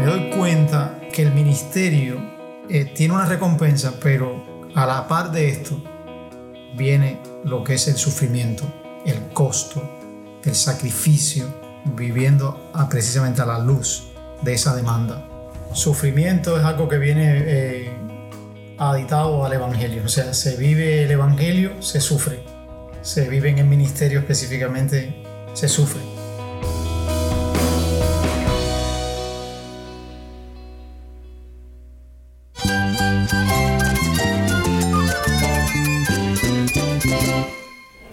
me doy cuenta que el ministerio eh, tiene una recompensa, pero a la par de esto viene lo que es el sufrimiento, el costo, el sacrificio, viviendo precisamente a la luz de esa demanda. Sufrimiento es algo que viene eh, aditado al Evangelio, o sea, se vive el Evangelio, se sufre, se vive en el ministerio específicamente, se sufre.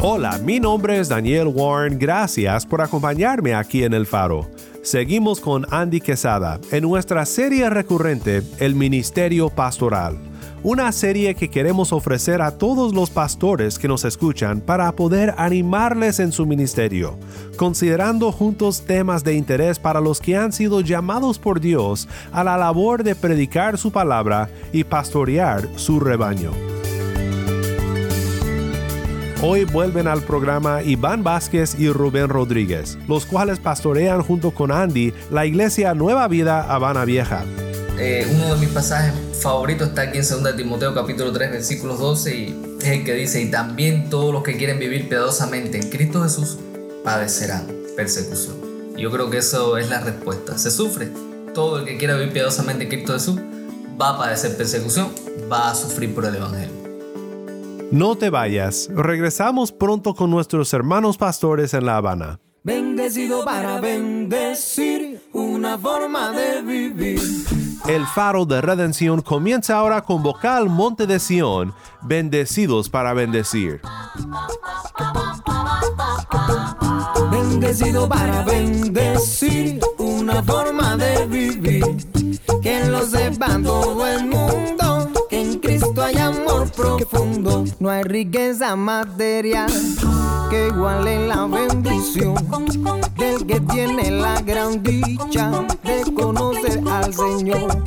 Hola, mi nombre es Daniel Warren, gracias por acompañarme aquí en El Faro. Seguimos con Andy Quesada en nuestra serie recurrente El Ministerio Pastoral, una serie que queremos ofrecer a todos los pastores que nos escuchan para poder animarles en su ministerio, considerando juntos temas de interés para los que han sido llamados por Dios a la labor de predicar su palabra y pastorear su rebaño. Hoy vuelven al programa Iván Vázquez y Rubén Rodríguez, los cuales pastorean junto con Andy la iglesia Nueva Vida Habana Vieja. Eh, uno de mis pasajes favoritos está aquí en 2 Timoteo capítulo 3 versículos 12 y es el que dice, y también todos los que quieren vivir piadosamente en Cristo Jesús padecerán persecución. Yo creo que eso es la respuesta. Se sufre. Todo el que quiera vivir piadosamente en Cristo Jesús va a padecer persecución, va a sufrir por el Evangelio. No te vayas, regresamos pronto con nuestros hermanos pastores en La Habana. Bendecido para bendecir, una forma de vivir. El faro de redención comienza ahora con vocal Monte de Sion, bendecidos para bendecir. Bendecido para bendecir, una forma de vivir. Que lo sepa todo el mundo, en Cristo hay amor profundo. No hay riqueza material que iguale la bendición del que tiene la gran dicha de conocer al Señor.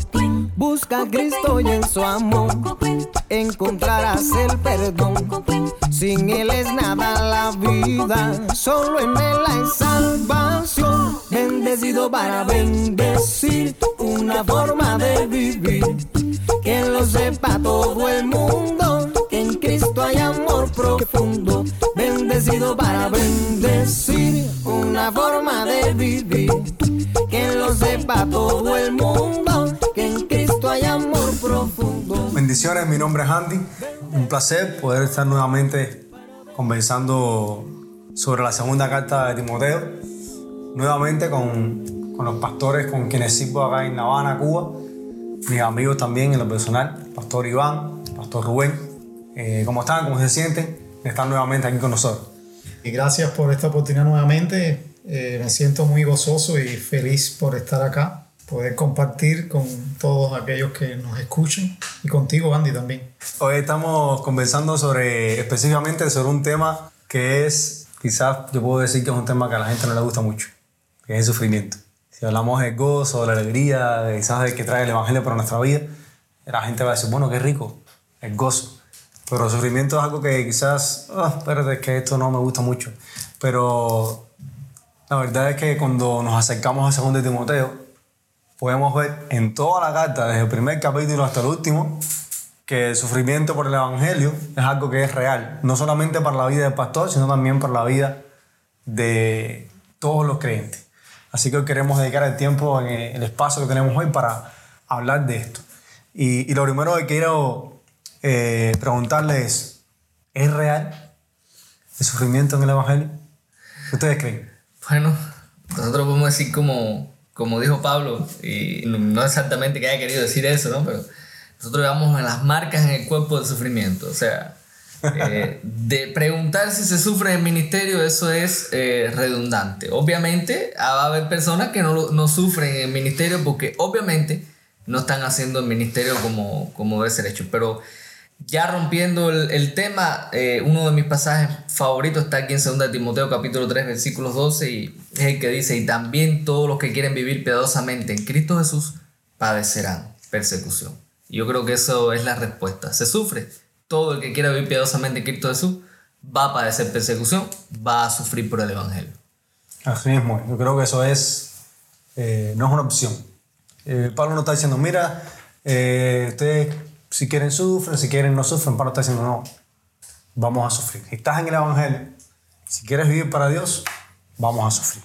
Busca a Cristo y en su amor encontrarás el perdón. Sin Él es nada la vida, solo en Él hay salvación. Bendecido para bendecir, una forma de vivir. Que lo sepa todo el mundo, que en Cristo hay amor profundo. Bendecido para bendecir, una forma de vivir. Que lo sepa todo el mundo, profundo. Bendiciones, mi nombre es Andy. Un placer poder estar nuevamente conversando sobre la segunda carta de Timoteo. Nuevamente con, con los pastores con quienes sirvo acá en La Habana, Cuba. Mis amigos también en lo personal, Pastor Iván, Pastor Rubén. Eh, ¿Cómo están? ¿Cómo se sienten? de Estar nuevamente aquí con nosotros. Y gracias por esta oportunidad nuevamente. Eh, me siento muy gozoso y feliz por estar acá, poder compartir con todos aquellos que nos escuchen y contigo, Andy, también. Hoy estamos conversando sobre, específicamente sobre un tema que es, quizás yo puedo decir que es un tema que a la gente no le gusta mucho, que es el sufrimiento. Si hablamos del gozo, de la alegría, de quizás de que trae el Evangelio para nuestra vida, la gente va a decir, bueno, qué rico, el gozo. Pero el sufrimiento es algo que quizás, oh, espérate, es que esto no me gusta mucho. Pero la verdad es que cuando nos acercamos a segundo de Timoteo, podemos ver en toda la carta, desde el primer capítulo hasta el último, que el sufrimiento por el Evangelio es algo que es real, no solamente para la vida del pastor, sino también para la vida de todos los creyentes. Así que hoy queremos dedicar el tiempo en el espacio que tenemos hoy para hablar de esto. Y, y lo primero que quiero eh, preguntarles es, ¿es real el sufrimiento en el Evangelio? ¿Qué ustedes creen? Bueno, nosotros podemos decir como, como dijo Pablo, y no exactamente que haya querido decir eso, ¿no? Pero nosotros llevamos las marcas en el cuerpo del sufrimiento. O sea, Eh, de preguntar si se sufre en el ministerio, eso es eh, redundante. Obviamente, va a haber personas que no, no, sufren en el ministerio porque obviamente no están haciendo el ministerio como, como debe ser hecho. Pero ya rompiendo el, tema, eh, uno de mis pasajes favoritos está aquí en 2 Timoteo capítulo 3 versículos 12 y es el que dice, y también todos los que quieren vivir piadosamente en Cristo Jesús padecerán persecución. Yo creo que eso es la respuesta. Se sufre. Todo el que quiera vivir piadosamente en Cristo Jesús va a padecer persecución, va a sufrir por el Evangelio. Así mismo, yo creo que eso es, eh, no es una opción. Eh, Pablo no está diciendo, mira, ustedes si quieren sufren, si quieren no sufren. Pablo está diciendo, no, vamos a sufrir. Si estás en el Evangelio, si quieres vivir para Dios, vamos a sufrir.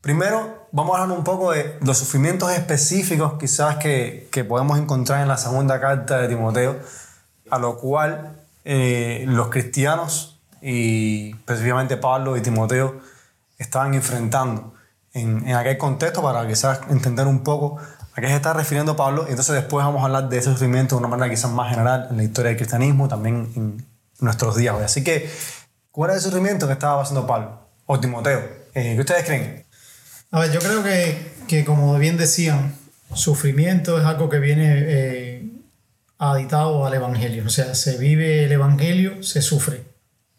Primero, vamos a hablar un poco de los sufrimientos específicos quizás que, que podemos encontrar en la segunda carta de Timoteo, a lo cual eh, los cristianos y específicamente Pablo y Timoteo estaban enfrentando en, en aquel contexto para quizás entender un poco ¿A qué se está refiriendo Pablo? Y entonces después vamos a hablar de ese sufrimiento de una manera quizás más general en la historia del cristianismo, también en nuestros días hoy. Así que, ¿cuál es el sufrimiento que estaba pasando Pablo o Timoteo? Eh, ¿Qué ustedes creen? A ver, yo creo que, que, como bien decían, sufrimiento es algo que viene eh, aditado al Evangelio. O sea, se vive el Evangelio, se sufre.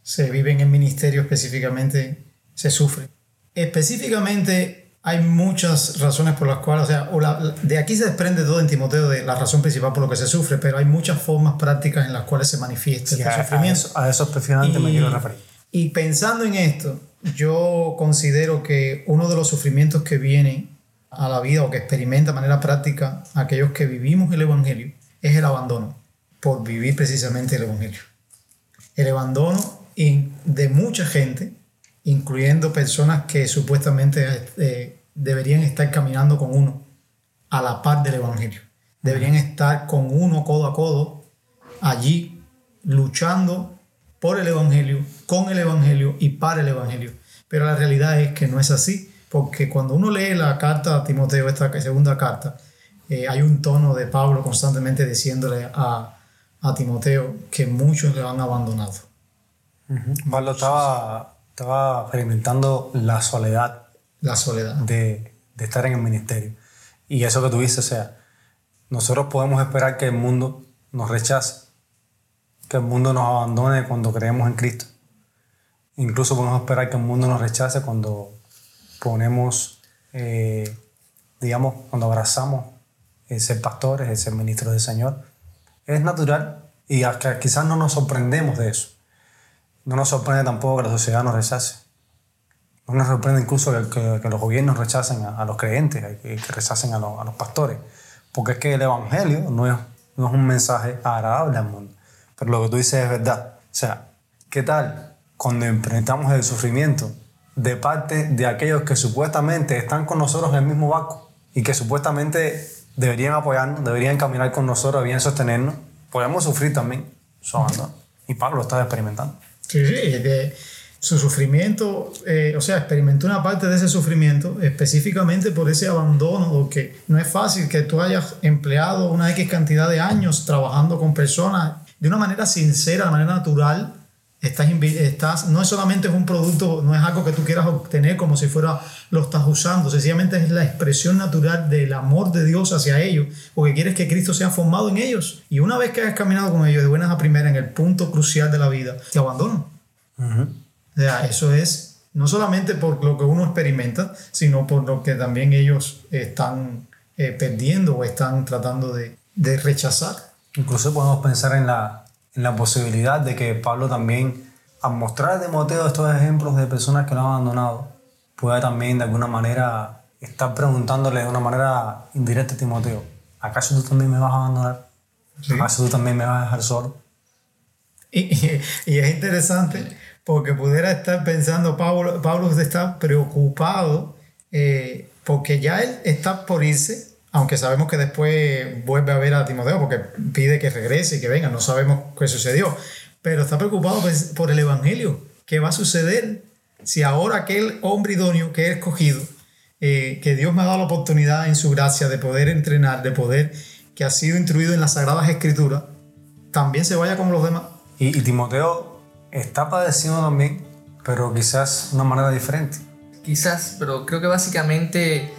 Se vive en el ministerio específicamente, se sufre. Específicamente hay muchas razones por las cuales, o sea, de aquí se desprende todo en Timoteo de la razón principal por lo que se sufre, pero hay muchas formas prácticas en las cuales se manifiesta el sufrimiento. A eso, específicamente me quiero referir. Y pensando en esto, yo considero que uno de los sufrimientos que viene a la vida o que experimenta de manera práctica aquellos que vivimos el Evangelio es el abandono por vivir precisamente el Evangelio. El abandono de mucha gente incluyendo personas que supuestamente eh, deberían estar caminando con uno a la par del Evangelio. Deberían estar con uno codo a codo allí luchando por el Evangelio, con el Evangelio y para el Evangelio. Pero la realidad es que no es así, porque cuando uno lee la carta a Timoteo, esta segunda carta, eh, hay un tono de Pablo constantemente diciéndole a, a Timoteo que muchos le han abandonado. Pablo estaba estaba experimentando la soledad. La soledad. De, de, estar en el ministerio. Y eso que tú dices, o sea, nosotros podemos esperar que el mundo nos rechace, que el mundo nos abandone cuando creemos en Cristo. Incluso podemos esperar que el mundo nos rechace cuando ponemos, eh, digamos, cuando abrazamos el ser pastores, el ser ministros del Señor. Es natural y quizás no nos sorprendemos de eso. No nos sorprende tampoco que la sociedad nos rechace. No nos sorprende incluso que, que, los gobiernos rechacen a, los creyentes, que, que rechacen a, los pastores. Porque es que el Evangelio no es, no es un mensaje agradable al mundo. Pero lo que tú dices es verdad. O sea, ¿qué tal cuando enfrentamos el sufrimiento de parte de aquellos que supuestamente están con nosotros en el mismo barco y que supuestamente deberían apoyarnos, deberían caminar con nosotros, deberían sostenernos? Podemos sufrir también su abandono. Y Pablo lo está experimentando. Sí, de su sufrimiento, eh, o sea, experimentó una parte de ese sufrimiento específicamente por ese abandono, porque no es fácil que tú hayas empleado una X cantidad de años trabajando con personas de una manera sincera, de manera natural. Estás, estás, no es solamente un producto, no es algo que tú quieras obtener como si fuera lo estás usando, sencillamente es la expresión natural del amor de Dios hacia ellos, porque quieres que Cristo sea formado en ellos. Y una vez que has caminado con ellos de buenas a primeras en el punto crucial de la vida, te abandonan. O sea, eso es no solamente por lo que uno experimenta, sino por lo que también ellos están eh, perdiendo o están tratando de, de, rechazar. Incluso podemos pensar en la, en la posibilidad de que Pablo también, al mostrar a Timoteo estos ejemplos de personas que lo han abandonado, pueda también de alguna manera estar preguntándole de una manera indirecta a Timoteo, ¿acaso tú también me vas a abandonar? ¿Acaso tú también me vas a dejar solo? Y, y, es interesante porque pudiera estar pensando, Pablo, Pablo está preocupado eh, porque ya él está por irse, aunque sabemos que después vuelve a ver a Timoteo porque pide que regrese y que venga, no sabemos qué sucedió, pero está preocupado pues, por el Evangelio, qué va a suceder si ahora aquel hombre idóneo que he escogido, eh, que Dios me ha dado la oportunidad en su gracia de poder entrenar, de poder, que ha sido instruido en las Sagradas Escrituras, también se vaya como los demás. Y, y Timoteo está padeciendo también, pero quizás de una manera diferente. Quizás, pero creo que básicamente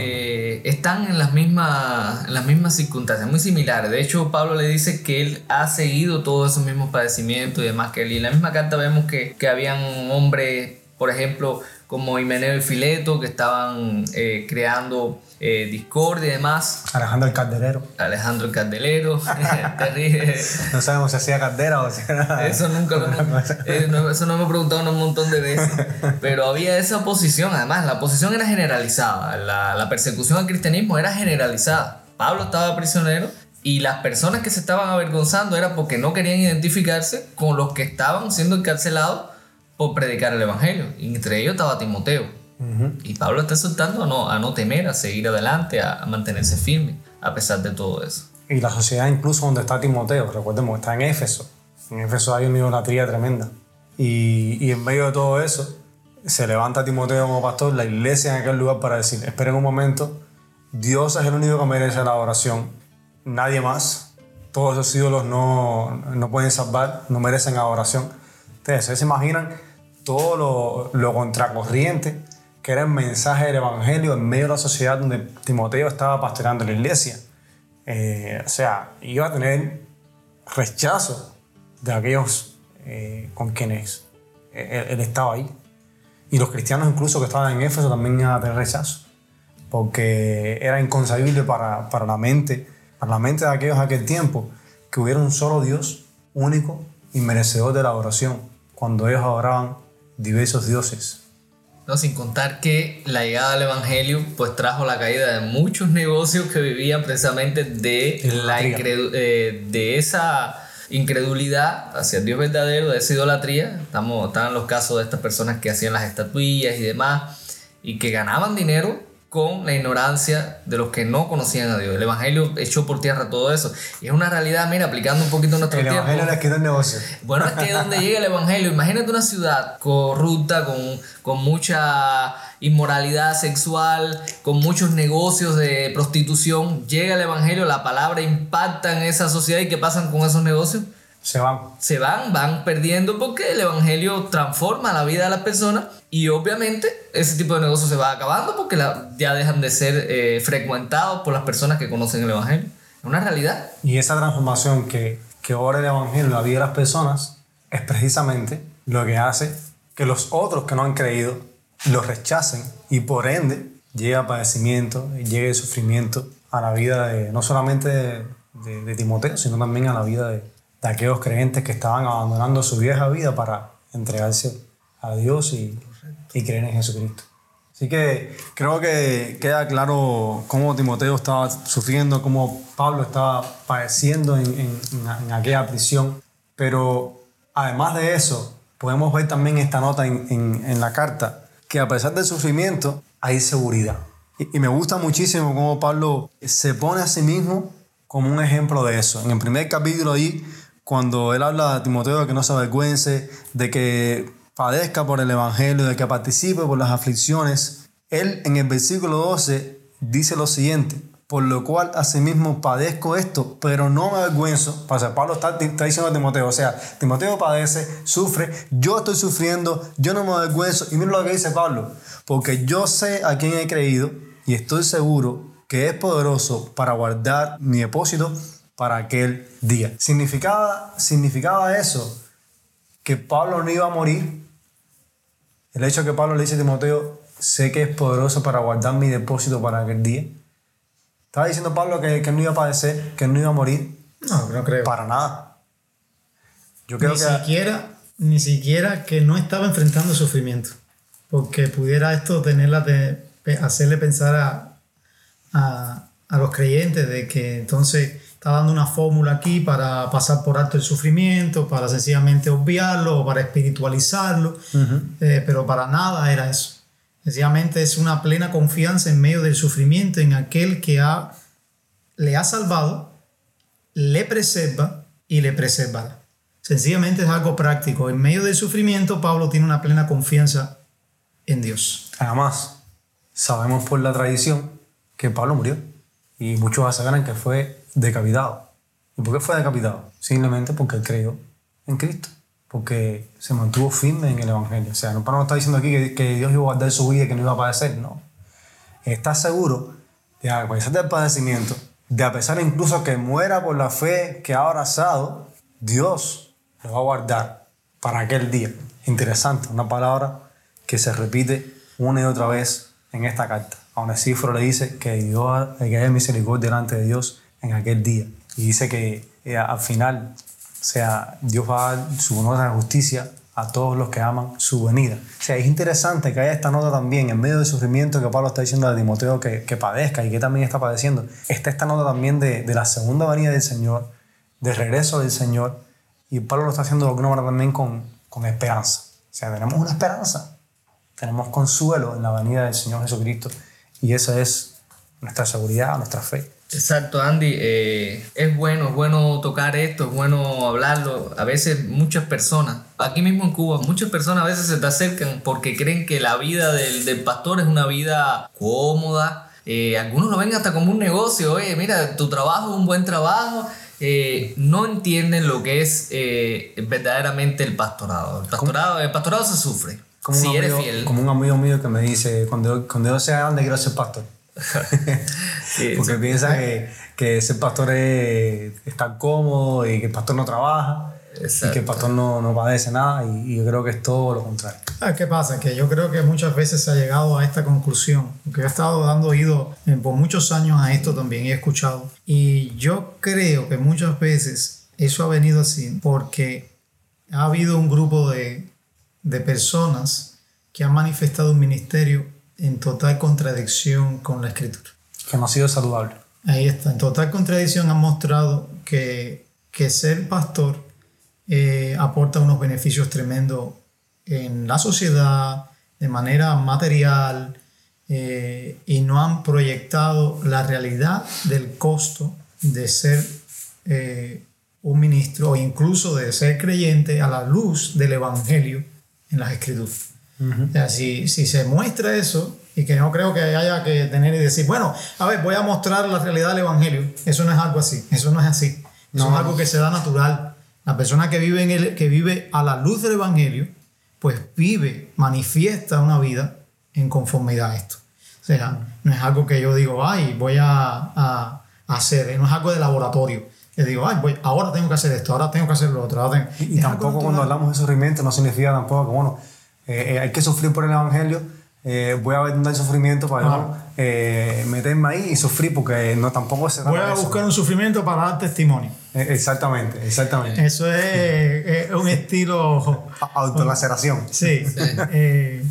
Eh, están en las, mismas, en las mismas circunstancias, muy similares. De hecho, Pablo le dice que él ha seguido todos esos mismos padecimientos y demás que él. Y en la misma carta vemos que, que habían hombres, por ejemplo, como Himeneo y Fileto, que estaban eh, creando eh, discordia y demás. Alejandro el Calderero. Alejandro el Candelero, terrible. No sabemos si hacía caldera o si era... Eso nunca lo eh, no, eso no me he preguntado un montón de veces. Pero había esa oposición, además, la oposición era generalizada. La, la persecución al cristianismo era generalizada. Pablo estaba prisionero y las personas que se estaban avergonzando era porque no querían identificarse con los que estaban siendo encarcelados por predicar el evangelio. Y entre ellos estaba Timoteo. Y Pablo está exhortando a no, a no temer, a seguir adelante, a, a mantenerse firme, a pesar de todo eso. Y la sociedad incluso donde está Timoteo, recordemos, está en Éfeso. En Éfeso hay una idolatría tremenda. Y, y en medio de todo eso, se levanta Timoteo como pastor, la iglesia en aquel lugar para decir, esperen un momento, Dios es el único que merece la oración, nadie más. Todos esos ídolos no, no pueden salvar, no merecen adoración. ¿ustedes se imaginan todo lo, lo contracorriente que era el mensaje del Evangelio en medio de la sociedad donde Timoteo estaba pastoreando la iglesia. Eh, o sea, iba a tener rechazo de aquellos eh, con quienes él, él estaba ahí. Y los cristianos incluso que estaban en Éfeso también iban a tener rechazo, porque era inconcebible para, para, la mente, para la mente de aquellos de aquel tiempo, que hubiera un solo Dios único y merecedor de la adoración, cuando ellos adoraban diversos dioses. No, sin contar que la llegada del Evangelio pues trajo la caída de muchos negocios que vivían precisamente de, la eh, de esa incredulidad hacia el Dios verdadero, de esa idolatría. Estamos, estaban los casos de estas personas que hacían las estatuillas y demás y que ganaban dinero con la ignorancia de los que no conocían a Dios. El Evangelio echó por tierra todo eso. Y es una realidad, mira, aplicando un poquito nuestro El tiempo. Evangelio les quitó el negocio. Bueno, es que donde llega el Evangelio, imagínate una ciudad corrupta, con, con mucha inmoralidad sexual, con muchos negocios de prostitución, llega el Evangelio, la palabra impacta en esa sociedad y ¿qué pasan con esos negocios? Se van. Se van, van perdiendo porque el Evangelio transforma la vida de las personas y obviamente ese tipo de negocios se va acabando porque la- ya dejan de ser eh, frecuentados por las personas que conocen el Evangelio. Es una realidad. Y esa transformación que, que obra el Evangelio en la vida de las personas es precisamente lo que hace que los otros que no han creído lo rechacen y por ende llega padecimiento, llegue sufrimiento a la vida de no solamente de, de- de Timoteo, sino también a la vida de, de aquellos creyentes que estaban abandonando su vieja vida para entregarse a Dios y, y creer en Jesucristo. Así que creo que queda claro cómo Timoteo estaba sufriendo, cómo Pablo estaba padeciendo en, en- aquella prisión. Pero además de eso, podemos ver también esta nota en, en- en la carta, que a pesar del sufrimiento hay seguridad. Y, y me gusta muchísimo cómo Pablo se pone a sí mismo como un ejemplo de eso. En el primer capítulo ahí, cuando él habla a Timoteo de que no se avergüence, de que padezca por el Evangelio, de que participe por las aflicciones, él en el versículo 12 dice lo siguiente, por lo cual asimismo padezco esto, pero no me avergüenzo. O sea, Pablo está, está diciendo a Timoteo, o sea, Timoteo padece, sufre, yo estoy sufriendo, yo no me avergüenzo. Y mira lo que dice Pablo, porque yo sé a quién he creído y estoy seguro que es poderoso para guardar mi depósito para aquel día. Significaba, significaba eso que Pablo no iba a morir. El hecho que Pablo le dice a Timoteo, sé que es poderoso para guardar mi depósito para aquel día. Estaba diciendo Pablo que, que no iba a padecer, que no iba a morir. No, no creo. Para nada. Yo creo ni que siquiera, ni siquiera que no estaba enfrentando sufrimiento. Porque pudiera esto tenerla de, hacerle pensar a, a, a los creyentes de que entonces está dando una fórmula aquí para pasar por alto el sufrimiento, para sencillamente obviarlo o para espiritualizarlo, Eh, pero para nada era eso. Sencillamente es una plena confianza en medio del sufrimiento en aquel que ha, le ha salvado, le preserva y le preservará. Sencillamente es algo práctico. En medio del sufrimiento, Pablo tiene una plena confianza en Dios. Además, sabemos por la tradición que Pablo murió. Y muchos aseguran que fue decapitado. ¿Y por qué fue decapitado? Simplemente porque creyó en Cristo, porque se mantuvo firme en el Evangelio. O sea, no Pablo no está diciendo aquí que, que Dios iba a guardar su vida y que no iba a padecer, no. Está seguro de a pesar del padecimiento, de a pesar incluso que muera por la fe que ha abrazado, Dios lo va a guardar para aquel día. Interesante, una palabra que se repite una y otra vez en esta carta. A Onesíforo le dice que Dios, que haya misericordia delante de Dios en aquel día. Y dice que eh, al final, o sea, Dios va a dar su honor de justicia a todos los que aman su venida. O sea, es interesante que haya esta nota también, en medio del sufrimiento que Pablo está diciendo a Timoteo que, que padezca y que también está padeciendo, está esta nota también de, de la segunda venida del Señor, del regreso del Señor, y Pablo lo está haciendo de alguna manera también con, con esperanza. O sea, tenemos una esperanza, tenemos consuelo en la venida del Señor Jesucristo, y esa es nuestra seguridad, nuestra fe. Exacto, Andy. Eh, es bueno, es bueno tocar esto, es bueno hablarlo. A veces muchas personas, aquí mismo en Cuba, muchas personas a veces se te acercan porque creen que la vida del, del pastor es una vida cómoda. Eh, algunos lo ven hasta como un negocio. Oye, mira, tu trabajo es un buen trabajo. Eh, no entienden lo que es eh, verdaderamente el pastorado. El pastorado, el pastorado se sufre. Como si un eres amigo, fiel. Como un amigo mío que me dice, cuando, cuando yo sea grande quiero ser pastor. Sí, Porque sí. piensa que, que ser pastor es estar cómodo y que el pastor no trabaja y Exacto. que el pastor no, no padece nada y, y yo creo que es todo lo contrario. ¿Sabes qué pasa? Que yo creo que muchas veces se ha llegado a esta conclusión, porque he estado dando oído eh, por muchos años a esto también y he escuchado. Y yo creo que muchas veces eso ha venido así porque ha habido un grupo de, de personas que han manifestado un ministerio en total contradicción con la escritura. Que no ha sido saludable. Ahí está, en total contradicción han mostrado que, que ser pastor eh, aporta unos beneficios tremendos en la sociedad, de manera material, eh, y no han proyectado la realidad del costo de ser eh, un ministro o incluso de ser creyente a la luz del Evangelio en las Escrituras. O sea, si, si se muestra eso, y que no creo que haya que tener y decir, bueno, a ver, voy a mostrar la realidad del Evangelio, eso no es algo así, eso no es así, eso No. es algo que se da natural. La persona que vive, en el, que vive a la luz del Evangelio, pues vive, manifiesta una vida en conformidad a esto. O sea, no es algo que yo digo, ay, voy a, a- a hacer, no es algo de laboratorio. Que digo, ay, voy, ahora tengo que hacer esto, ahora tengo que hacer lo otro. ahora tengo-". Y, y tampoco cuando hablamos de sufrimiento no significa tampoco que, bueno, eh, eh, hay que sufrir por el Evangelio, eh, voy a el sufrimiento para yo, eh, meterme ahí y sufrir porque no tampoco se Voy a buscar un sufrimiento para dar testimonio. Eh, Exactamente, exactamente. Eso es, es un estilo. Autolaceración. Sí. Eh,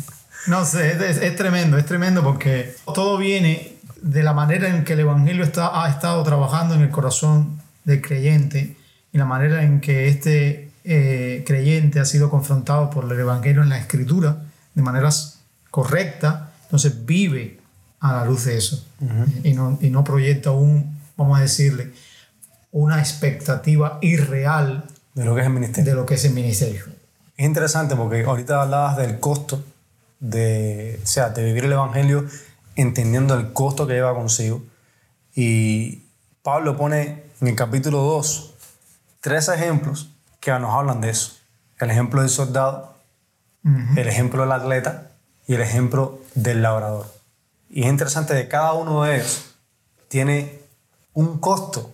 no sé, es- es tremendo, es tremendo porque todo viene de la manera en que el Evangelio está, ha estado trabajando en el corazón del creyente y la manera en que este eh, creyente ha sido confrontado por el Evangelio en la Escritura de maneras correctas, entonces vive a la luz de eso y, no, y no proyecta un, vamos a decirle, una expectativa irreal De lo que es el ministerio. de lo que es el ministerio. Es interesante porque ahorita hablabas del costo de, o sea, de vivir el Evangelio entendiendo el costo que lleva consigo. Y Pablo pone en el capítulo 2 tres ejemplos que nos hablan de eso. El ejemplo del soldado, el ejemplo del atleta y el ejemplo del labrador. Y es interesante que cada uno de ellos tiene un costo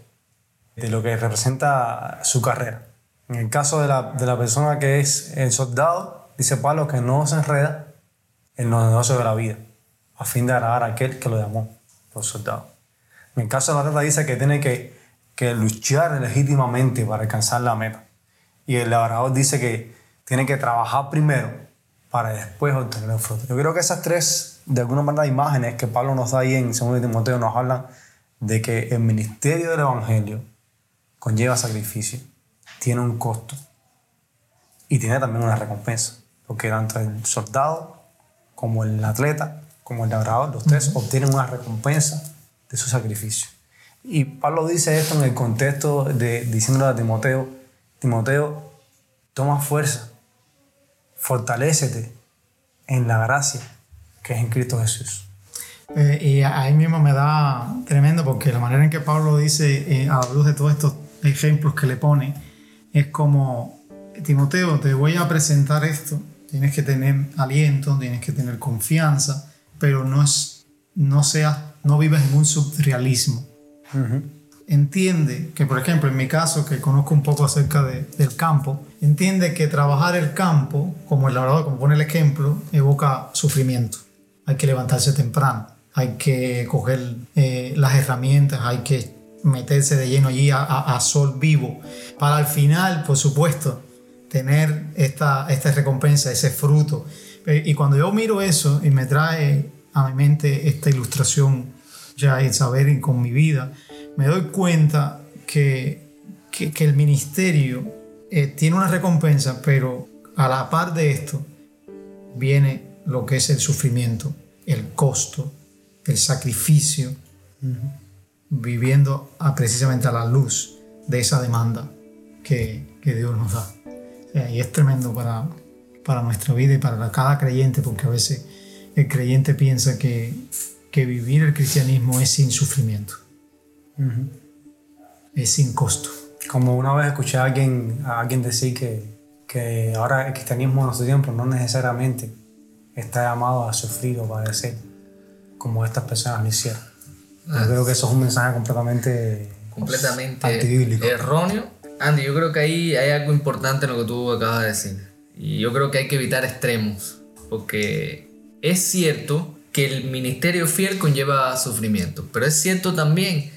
de lo que representa su carrera. En el caso de la, de la persona que es el soldado, dice Pablo que no se enreda en los negocios de la vida, a fin de agradar a aquel que lo llamó por soldado. En el caso de la atleta dice que tiene que, que luchar legítimamente para alcanzar la meta. Y el labrador dice que tiene que trabajar primero para después obtener el fruto. Yo creo que esas tres, de alguna manera, imágenes que Pablo nos da ahí en 2 Timoteo nos hablan de que el ministerio del Evangelio conlleva sacrificio, tiene un costo y tiene también una recompensa. Porque tanto el soldado como el atleta, como el labrador, los tres obtienen una recompensa de su sacrificio. Y Pablo dice esto en el contexto de diciéndole a Timoteo, Timoteo, toma fuerza, fortalécete en la gracia que es en Cristo Jesús. Eh, y ahí mismo me da tremendo porque la manera en que Pablo dice, eh, a la luz de todos estos ejemplos que le pone, es como Timoteo, te voy a presentar esto. Tienes que tener aliento, tienes que tener confianza, pero no es, no seas, no vivas en un surrealismo. Entiende que, por ejemplo, en mi caso, que conozco un poco acerca de- del campo, entiende que trabajar el campo, como el labrador, como pone el ejemplo, evoca sufrimiento. Hay que levantarse temprano, hay que coger eh, las herramientas, hay que meterse de lleno allí a, sol vivo, para al final, por supuesto, tener esta, esta recompensa, ese fruto. Eh, Y cuando yo miro eso y me trae a mi mente esta ilustración ya en saber con mi vida, me doy cuenta que, que, que el ministerio eh, tiene una recompensa, pero a la par de esto viene lo que es el sufrimiento, el costo, el sacrificio, viviendo a- precisamente a la luz de esa demanda que, que Dios nos da. O sea, y es tremendo para, para nuestra vida y para cada creyente, porque a veces el creyente piensa que, que vivir el cristianismo es sin sufrimiento, es sin costo. Como una vez escuché a alguien, a alguien decir que, que ahora el cristianismo en nuestro tiempo no necesariamente está llamado a sufrir o padecer como estas personas lo hicieron. Yo creo que eso es un mensaje completamente completamente antibíblico. erróneo. Andy, yo creo que ahí hay algo importante en lo que tú acabas de decir. Y yo creo que hay que evitar extremos. Porque es cierto que el ministerio fiel conlleva sufrimiento. Pero es cierto también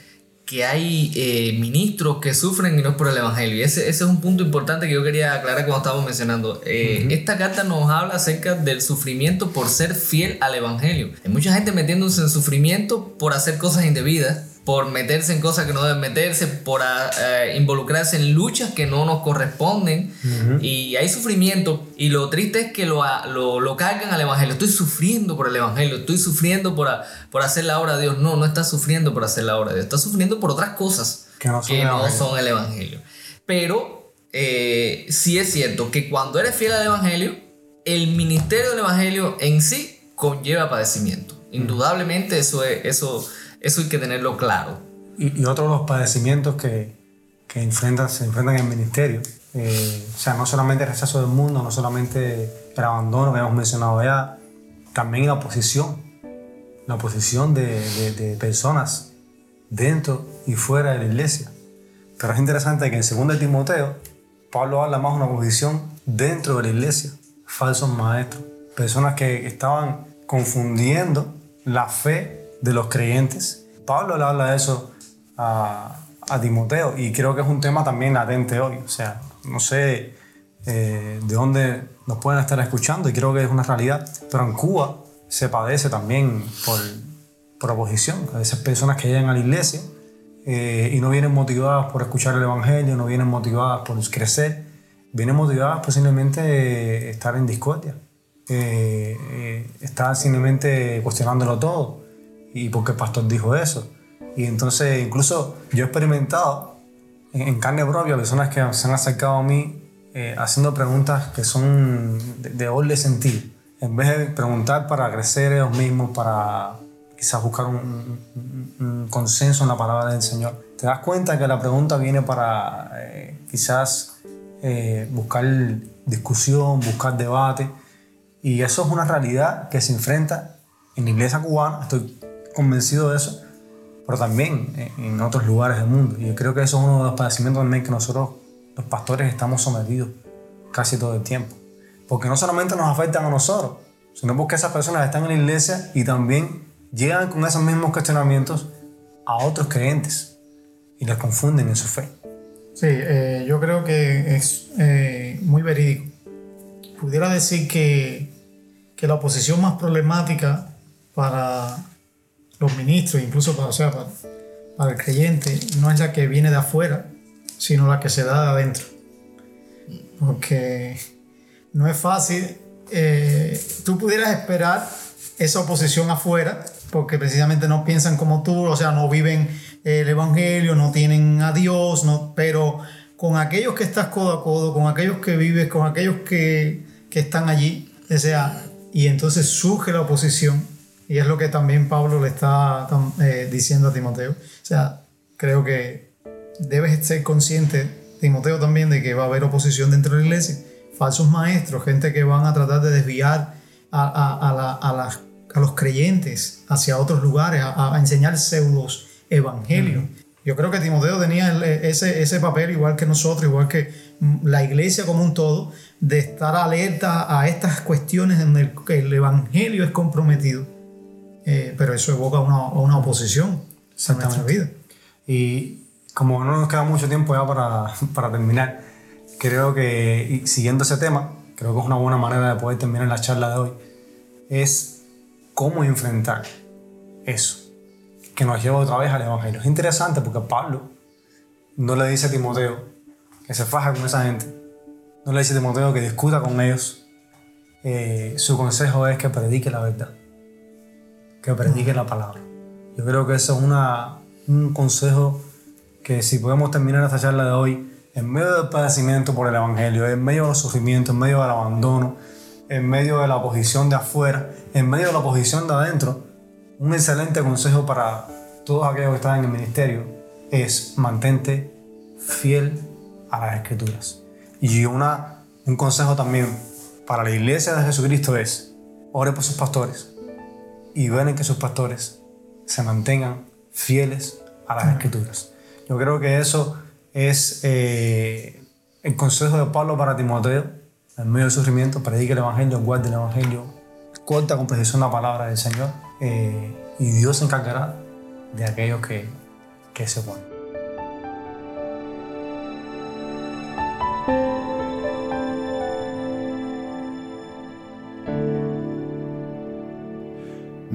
que hay eh, ministros que sufren y no es por el evangelio. Y ese, ese es un punto importante que yo quería aclarar cuando estábamos mencionando. Eh, Esta carta nos habla acerca del sufrimiento por ser fiel al evangelio. Hay mucha gente metiéndose en sufrimiento por hacer cosas indebidas, por meterse en cosas que no deben meterse, por ah, eh, involucrarse en luchas que no nos corresponden. Y hay sufrimiento. Y lo triste es que lo, a- lo, lo cargan al evangelio. Estoy sufriendo por el evangelio, estoy sufriendo por, a- por hacer la obra de Dios. No, no estás sufriendo por hacer la obra de Dios, estás sufriendo por otras cosas Que no son que el no evangelio. son el evangelio. Pero eh, sí es cierto que cuando eres fiel al evangelio, el ministerio del evangelio en sí conlleva padecimiento. Indudablemente eso, es, eso, eso hay que tenerlo claro. Y, y otro de los padecimientos que, que enfrentan, se enfrentan en el ministerio, eh, o sea, no solamente el rechazo del mundo, no solamente el abandono que hemos mencionado ya, también la oposición, la oposición de, de- de personas dentro y fuera de la iglesia. Pero es interesante que en 2 Timoteo, Pablo habla más de una oposición dentro de la iglesia, falsos maestros, personas que estaban confundiendo la fe de los creyentes. Pablo le habla de eso a, a Timoteo y creo que es un tema también latente hoy. O sea, no sé eh, de dónde nos pueden estar escuchando y creo que es una realidad, pero en Cuba se padece también por, por oposición. A veces personas que llegan a la iglesia eh, y no vienen motivadas por escuchar el Evangelio, no vienen motivadas por crecer, vienen motivadas posiblemente eh, estar en discordia, eh, estar simplemente cuestionándolo todo y porque el pastor dijo eso. Y entonces incluso yo he experimentado en, carne propia personas que se han acercado a mí eh, haciendo preguntas que son de, de doble sentido. En vez de preguntar para crecer ellos mismos, para quizás buscar un, un- un consenso en la palabra del Señor, te das cuenta que la pregunta viene para eh, quizás eh, buscar discusión, buscar debate. Y eso es una realidad que se enfrenta en la iglesia cubana, estoy convencido de eso, pero también en- otros lugares del mundo. Y yo creo que eso es uno de los padecimientos también que nosotros, los pastores, estamos sometidos casi todo el tiempo. Porque no solamente nos afectan a nosotros, sino porque esas personas están en la iglesia y también llegan con esos mismos cuestionamientos a otros creyentes y les confunden en su fe. Sí, eh, yo creo que es eh, muy verídico. Pudiera decir que, que la oposición más problemática para los ministros, incluso para, o sea, para, el creyente, no es la que viene de afuera, sino la que se da de adentro. Porque no es fácil. eh, tú pudieras esperar esa oposición afuera, porque precisamente no piensan como tú, o sea, no viven el Evangelio, no tienen a Dios, no, pero con aquellos que estás codo a codo, con aquellos que vives, con aquellos que, que están allí, sea, y entonces surge la oposición, y es lo que también Pablo le está eh, diciendo a Timoteo. O sea, creo que debes ser consciente Timoteo también, de que va a haber oposición dentro de la iglesia, falsos maestros, gente que van a tratar de desviar a, los creyentes hacia otros lugares, a, enseñar pseudos evangelios. Yo creo que Timoteo tenía ese, ese papel, igual que nosotros, igual que la iglesia como un todo, de estar alerta a estas cuestiones en el que el evangelio es comprometido. Eh, pero eso evoca una, una oposición a nuestra vida. Y como no nos queda mucho tiempo ya para, para terminar, creo que siguiendo ese tema, creo que es una buena manera de poder terminar la charla de hoy, es cómo enfrentar eso que nos lleva otra vez al Evangelio. Es interesante porque Pablo no le dice a Timoteo que se faja con esa gente, no le dice a Timoteo que discuta con ellos. Eh, su consejo es que predique la verdad, que predique la palabra. Yo creo que eso es una, un consejo que si podemos terminar esta charla de hoy, en medio del padecimiento por el Evangelio, en medio del sufrimiento, en medio del abandono, en medio de la oposición de afuera, en medio de la oposición de adentro, un excelente consejo para todos aquellos que están en el ministerio es mantente fiel a las escrituras. Y una, un consejo también para la iglesia de Jesucristo es, ore por sus pastores y ven que sus pastores se mantengan fieles a las escrituras. Yo creo que eso es eh, el consejo de Pablo para Timoteo, en medio del sufrimiento, predique el Evangelio, guarde el Evangelio, corta con precisión la palabra del Señor eh, y Dios se encargará de aquellos que, que se ponen.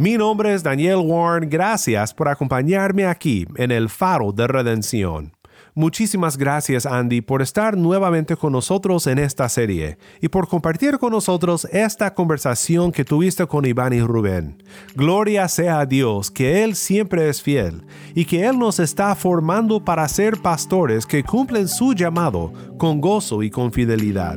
Mi nombre es Daniel Warren, gracias por acompañarme aquí en el Faro de Redención. Muchísimas gracias Andy por estar nuevamente con nosotros en esta serie y por compartir con nosotros esta conversación que tuviste con Iván y Rubén. Gloria sea a Dios que Él siempre es fiel y que Él nos está formando para ser pastores que cumplen su llamado con gozo y con fidelidad.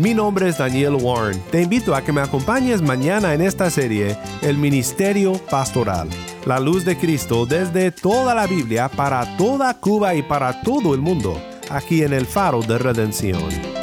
Mi nombre es Daniel Warren. Te invito a que me acompañes mañana en esta serie, El Ministerio Pastoral. La luz de Cristo desde toda la Biblia para toda Cuba y para todo el mundo, aquí en el Faro de Redención.